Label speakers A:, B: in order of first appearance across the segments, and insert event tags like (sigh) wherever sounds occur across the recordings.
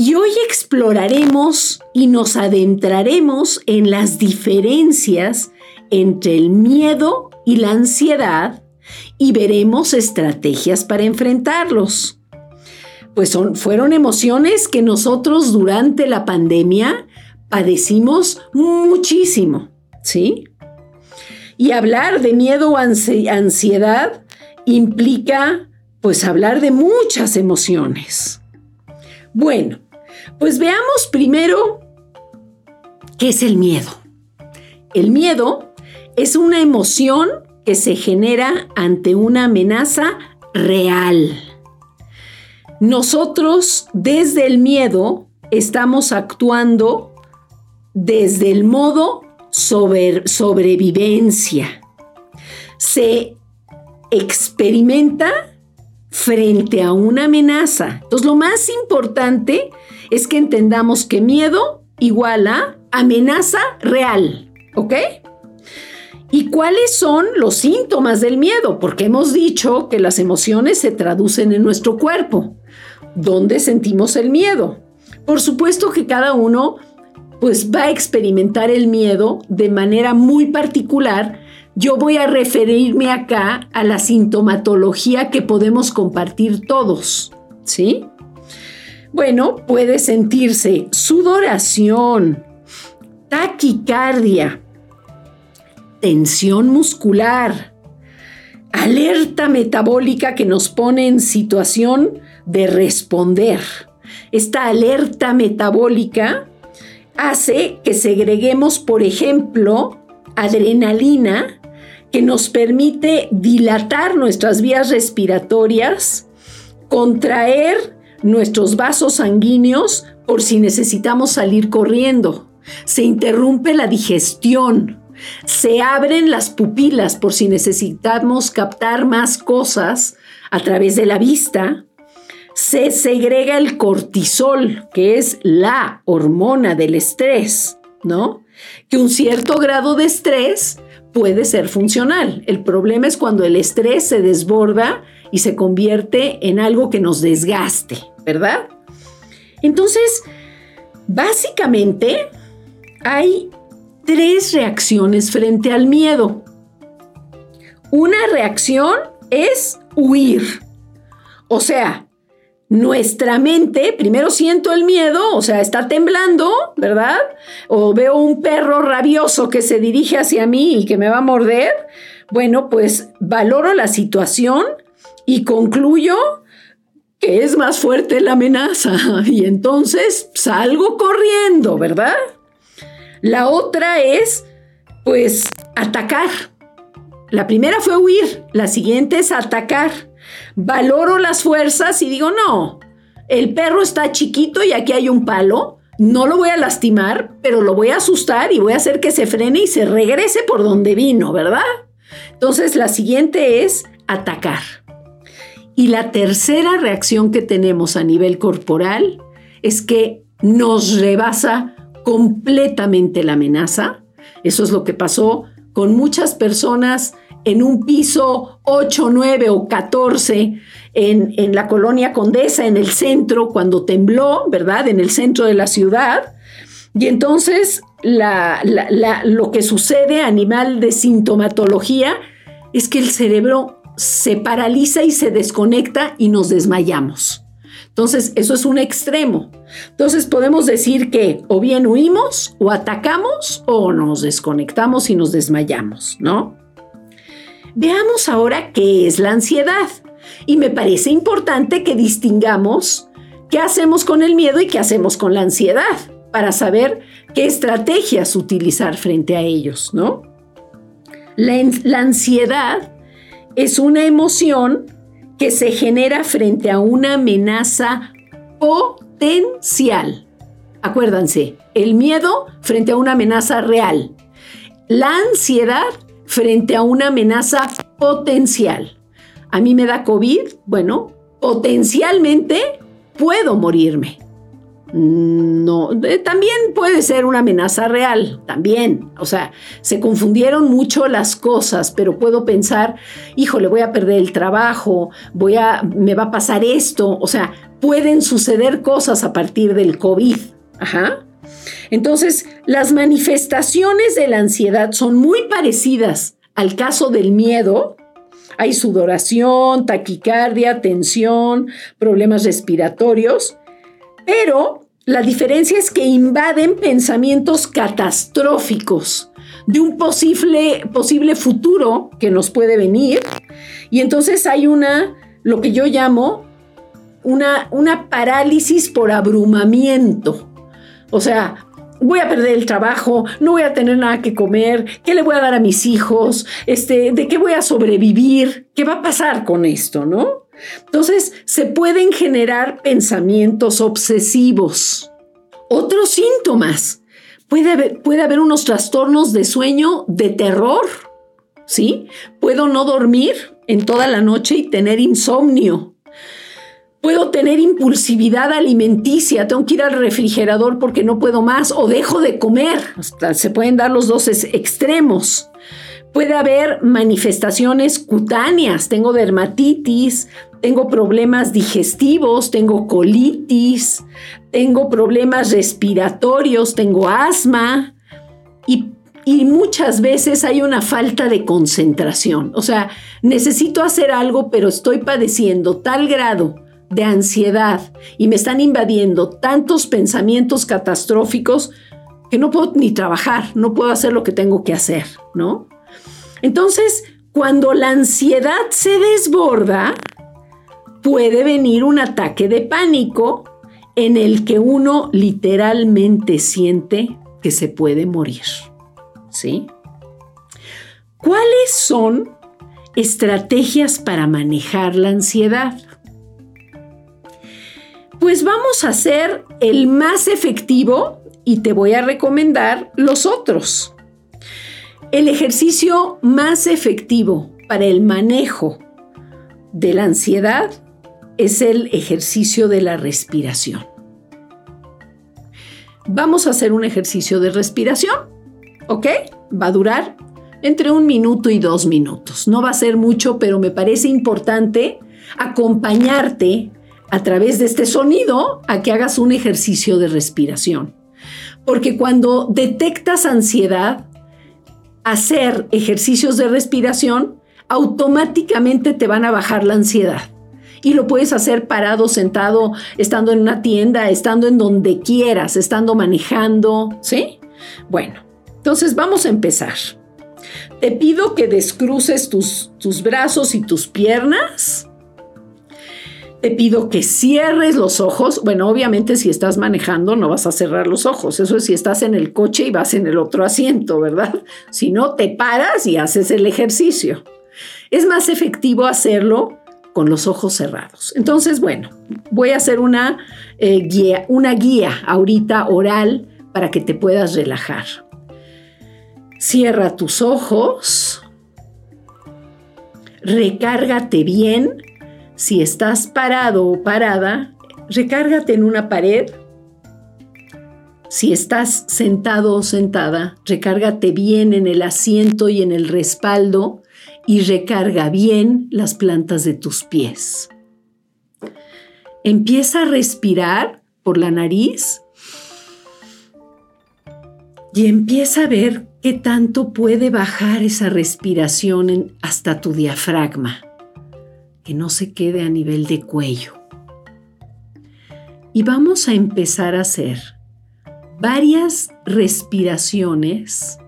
A: y hoy exploraremos y nos adentraremos en las diferencias entre el miedo y la ansiedad y veremos estrategias para enfrentarlos. Pues son, fueron emociones que nosotros durante la pandemia padecimos muchísimo, ¿sí? Y hablar de miedo o ansiedad implica pues hablar de muchas emociones. Bueno, pues veamos primero qué es el miedo. El miedo es una emoción que se genera ante una amenaza real. Nosotros desde el miedo estamos actuando desde el modo sobrevivencia. Se experimenta frente a una amenaza. Entonces lo más importante es que entendamos que miedo igual a amenaza real, ¿ok? ¿Y cuáles son los síntomas del miedo? Porque hemos dicho que las emociones se traducen en nuestro cuerpo. ¿Dónde sentimos el miedo? Por supuesto que cada uno pues va a experimentar el miedo de manera muy particular. Yo voy a referirme acá a la sintomatología que podemos compartir todos, ¿sí? Bueno, puede sentirse sudoración, taquicardia, tensión muscular, alerta metabólica que nos pone en situación de responder. Esta alerta metabólica hace que segreguemos, por ejemplo, adrenalina que nos permite dilatar nuestras vías respiratorias, contraer nuestros vasos sanguíneos por si necesitamos salir corriendo. Se interrumpe la digestión. Se abren las pupilas por si necesitamos captar más cosas a través de la vista. Se segrega el cortisol, que es la hormona del estrés, ¿no? Que un cierto grado de estrés puede ser funcional. El problema es cuando el estrés se desborda y se convierte en algo que nos desgaste, ¿verdad? Entonces, básicamente hay tres reacciones frente al miedo. Una reacción es huir. O sea, nuestra mente, primero siento el miedo, o sea, está temblando, ¿verdad? O veo un perro rabioso que se dirige hacia mí y que me va a morder. Bueno, pues valoro la situación y concluyo que es más fuerte la amenaza (laughs) y entonces salgo corriendo, ¿verdad? La otra es, pues, atacar. La primera fue huir, la siguiente es atacar. Valoro las fuerzas y digo, no, el perro está chiquito y aquí hay un palo, no lo voy a lastimar, pero lo voy a asustar y voy a hacer que se frene y se regrese por donde vino, ¿verdad? Entonces la siguiente es atacar. Y la tercera reacción que tenemos a nivel corporal es que nos rebasa completamente la amenaza. Eso es lo que pasó con muchas personas en un piso 8, 9 o 14 en, en, la colonia Condesa, en el centro, cuando tembló, ¿verdad? En el centro de la ciudad. Y entonces lo que sucede a de sintomatología es que el cerebro se paraliza y se desconecta y nos desmayamos. Entonces, eso es un extremo. Entonces, podemos decir que o bien huimos o atacamos o nos desconectamos y nos desmayamos, ¿no? Veamos ahora qué es la ansiedad. Y me parece importante que distingamos qué hacemos con el miedo y qué hacemos con la ansiedad para saber qué estrategias utilizar frente a ellos, ¿no? La, ansiedad es una emoción que se genera frente a una amenaza potencial. Acuérdense, el miedo frente a una amenaza real. La ansiedad frente a una amenaza potencial. A mí me da COVID, bueno, potencialmente puedo morirme. No, eh, también puede ser una amenaza real, también. O sea, se confundieron mucho las cosas, pero puedo pensar, híjole, voy a perder el trabajo, voy a, me va a pasar esto. O sea, pueden suceder cosas a partir del COVID. Ajá. Entonces, las manifestaciones de la ansiedad son muy parecidas al caso del miedo. Hay sudoración, taquicardia, tensión, problemas respiratorios pero la diferencia es que invaden pensamientos catastróficos de un posible, posible futuro que nos puede venir. Y entonces hay una, lo que yo llamo, una, una parálisis por abrumamiento. O sea, voy a perder el trabajo, no voy a tener nada que comer, ¿qué le voy a dar a mis hijos? Este, ¿de qué voy a sobrevivir? ¿Qué va a pasar con esto, no? Entonces, se pueden generar pensamientos obsesivos. Otros síntomas. Puede haber, puede haber unos trastornos de sueño de terror. ¿Sí? Puedo no dormir en toda la noche y tener insomnio. Puedo tener impulsividad alimenticia, tengo que ir al refrigerador porque no puedo más o dejo de comer. se pueden dar los dos extremos. Puede haber manifestaciones cutáneas, tengo dermatitis, tengo problemas digestivos, tengo colitis, tengo problemas respiratorios, tengo asma y, muchas veces hay una falta de concentración. O sea, necesito hacer algo, pero estoy padeciendo tal grado de ansiedad y me están invadiendo tantos pensamientos catastróficos que no puedo ni trabajar, no puedo hacer lo que tengo que hacer, ¿no? Entonces, cuando la ansiedad se desborda, puede venir un ataque de pánico en el que uno literalmente siente que se puede morir. ¿Sí? ¿Cuáles son estrategias para manejar la ansiedad? Pues vamos a hacer el más efectivo y te voy a recomendar los otros. El ejercicio más efectivo para el manejo de la ansiedad es el ejercicio de la respiración. Vamos a hacer un ejercicio de respiración, ¿ok? Va a durar entre un minuto y dos minutos. No va a ser mucho, pero me parece importante acompañarte a través de este sonido a que hagas un ejercicio de respiración. Porque cuando detectas ansiedad, hacer ejercicios de respiración automáticamente te van a bajar la ansiedad. Y lo puedes hacer parado, sentado, estando en una tienda, estando en donde quieras, estando manejando, ¿sí? Bueno, entonces vamos a empezar. Te pido que descruces tus, tus brazos y tus piernas te pido que cierres los ojos. Bueno, obviamente si estás manejando no vas a cerrar los ojos. Eso es si estás en el coche y vas en el otro asiento, ¿verdad? (laughs) Si no, te paras y haces el ejercicio. Es más efectivo hacerlo con los ojos cerrados. Entonces, bueno, voy a hacer una, eh, guía, una guía ahorita oral para que te puedas relajar. Cierra tus ojos. Recárgate bien si estás parado o parada, recárgate en una pared. Si estás sentado o sentada, recárgate bien en el asiento y en el respaldo y recarga bien las plantas de tus pies. Empieza a respirar por la nariz y empieza a ver qué tanto puede bajar esa respiración hasta tu diafragma que no se quede a nivel de cuello. Y vamos a empezar a hacer varias respiraciones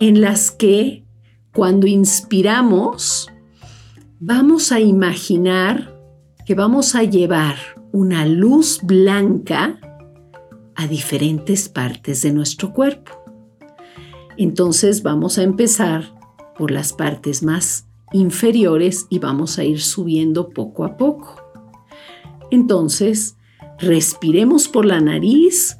A: en las que cuando inspiramos vamos a imaginar que vamos a llevar una luz blanca a diferentes partes de nuestro cuerpo. Entonces vamos a empezar por las partes más inferiores y vamos a ir subiendo poco a poco. Entonces, respiremos por la nariz,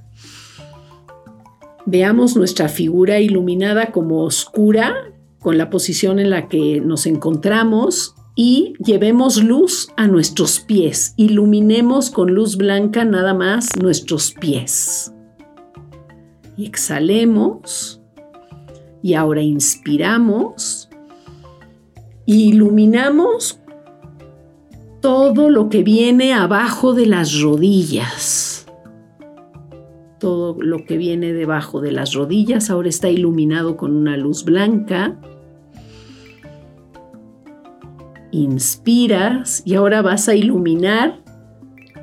A: veamos nuestra figura iluminada como oscura, con la posición en la que nos encontramos y llevemos luz a nuestros pies, iluminemos con luz blanca nada más nuestros pies. Y exhalemos y ahora inspiramos y iluminamos todo lo que viene abajo de las rodillas. Todo lo que viene debajo de las rodillas ahora está iluminado con una luz blanca. Inspiras y ahora vas a iluminar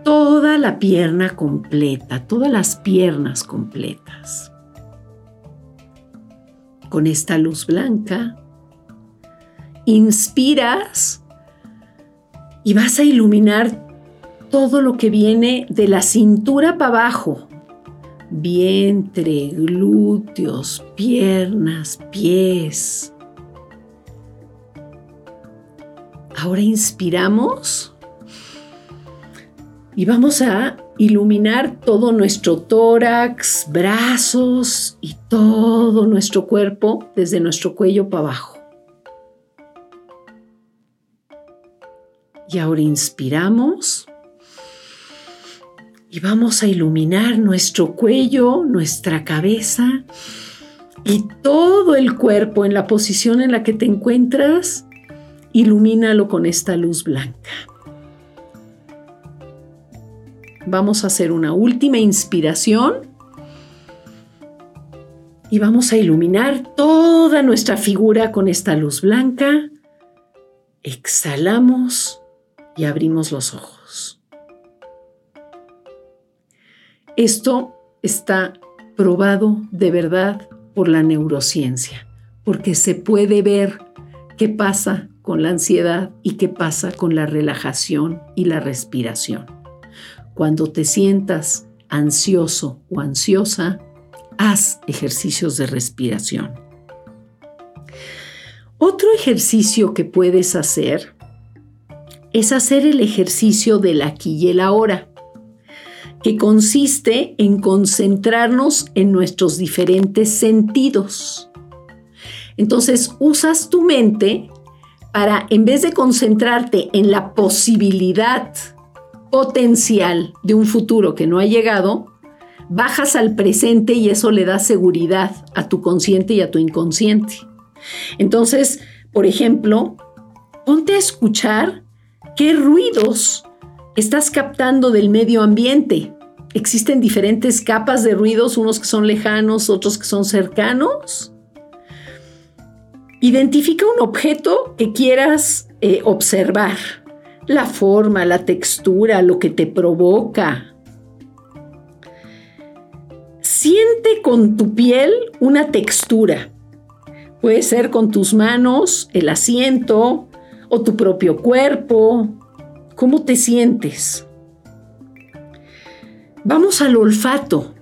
A: toda la pierna completa, todas las piernas completas. Con esta luz blanca, inspiras y vas a iluminar todo lo que viene de la cintura para abajo. Vientre, glúteos, piernas, pies. Ahora inspiramos y vamos a iluminar todo nuestro tórax, brazos y todo nuestro cuerpo desde nuestro cuello para abajo. Y ahora inspiramos y vamos a iluminar nuestro cuello, nuestra cabeza y todo el cuerpo en la posición en la que te encuentras. Ilumínalo con esta luz blanca. Vamos a hacer una última inspiración y vamos a iluminar toda nuestra figura con esta luz blanca. Exhalamos y abrimos los ojos. Esto está probado de verdad por la neurociencia, porque se puede ver qué pasa con la ansiedad y qué pasa con la relajación y la respiración. Cuando te sientas ansioso o ansiosa, haz ejercicios de respiración. Otro ejercicio que puedes hacer es hacer el ejercicio del aquí y el ahora, que consiste en concentrarnos en nuestros diferentes sentidos. Entonces usas tu mente para, en vez de concentrarte en la posibilidad potencial de un futuro que no ha llegado, bajas al presente y eso le da seguridad a tu consciente y a tu inconsciente. Entonces, por ejemplo, ponte a escuchar ¿Qué ruidos estás captando del medio ambiente? Existen diferentes capas de ruidos, unos que son lejanos, otros que son cercanos. Identifica un objeto que quieras eh, observar, la forma, la textura, lo que te provoca. Siente con tu piel una textura. Puede ser con tus manos, el asiento, o tu propio cuerpo. ¿Cómo te sientes? Vamos al olfato.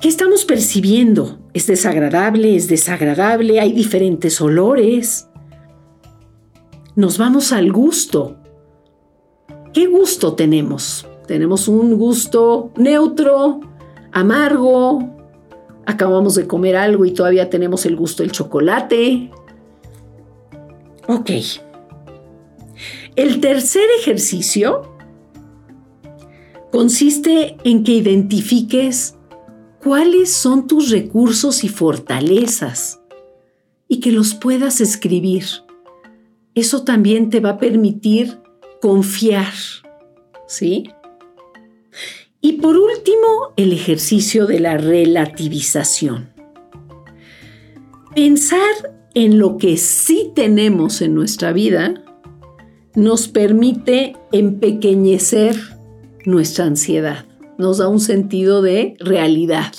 A: ¿Qué estamos percibiendo? ¿Es desagradable? ¿Es desagradable? ¿Hay diferentes olores? Nos vamos al gusto. ¿Qué gusto tenemos? ¿Tenemos un gusto neutro, amargo? ¿Acabamos de comer algo y todavía tenemos el gusto del chocolate? Ok. El tercer ejercicio consiste en que identifiques cuáles son tus recursos y fortalezas y que los puedas escribir. Eso también te va a permitir confiar, ¿sí? Y por último, el ejercicio de la relativización. Pensar en lo que sí tenemos en nuestra vida nos permite empequeñecer nuestra ansiedad, nos da un sentido de realidad.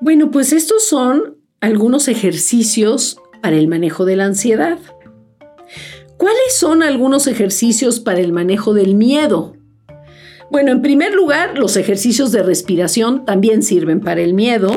A: Bueno, pues estos son algunos ejercicios para el manejo de la ansiedad. ¿Cuáles son algunos ejercicios para el manejo del miedo? Bueno, en primer lugar, los ejercicios de respiración también sirven para el miedo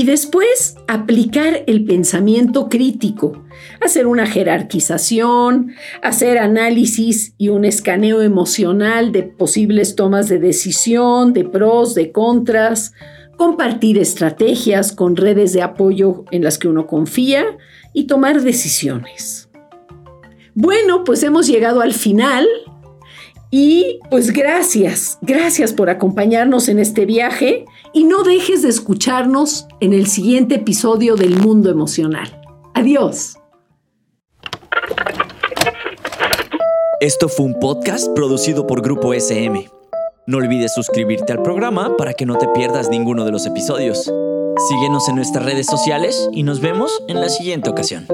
A: Y después aplicar el pensamiento crítico, hacer una jerarquización, hacer análisis y un escaneo emocional de posibles tomas de decisión, de pros, de contras, compartir estrategias con redes de apoyo en las que uno confía y tomar decisiones. Bueno, pues hemos llegado al final y pues gracias, gracias por acompañarnos en este viaje y no dejes de escucharnos en el siguiente episodio del Mundo Emocional. Adiós.
B: Esto fue un podcast producido por Grupo SM. No olvides suscribirte al programa para que no te pierdas ninguno de los episodios. Síguenos en nuestras redes sociales y nos vemos en la siguiente ocasión.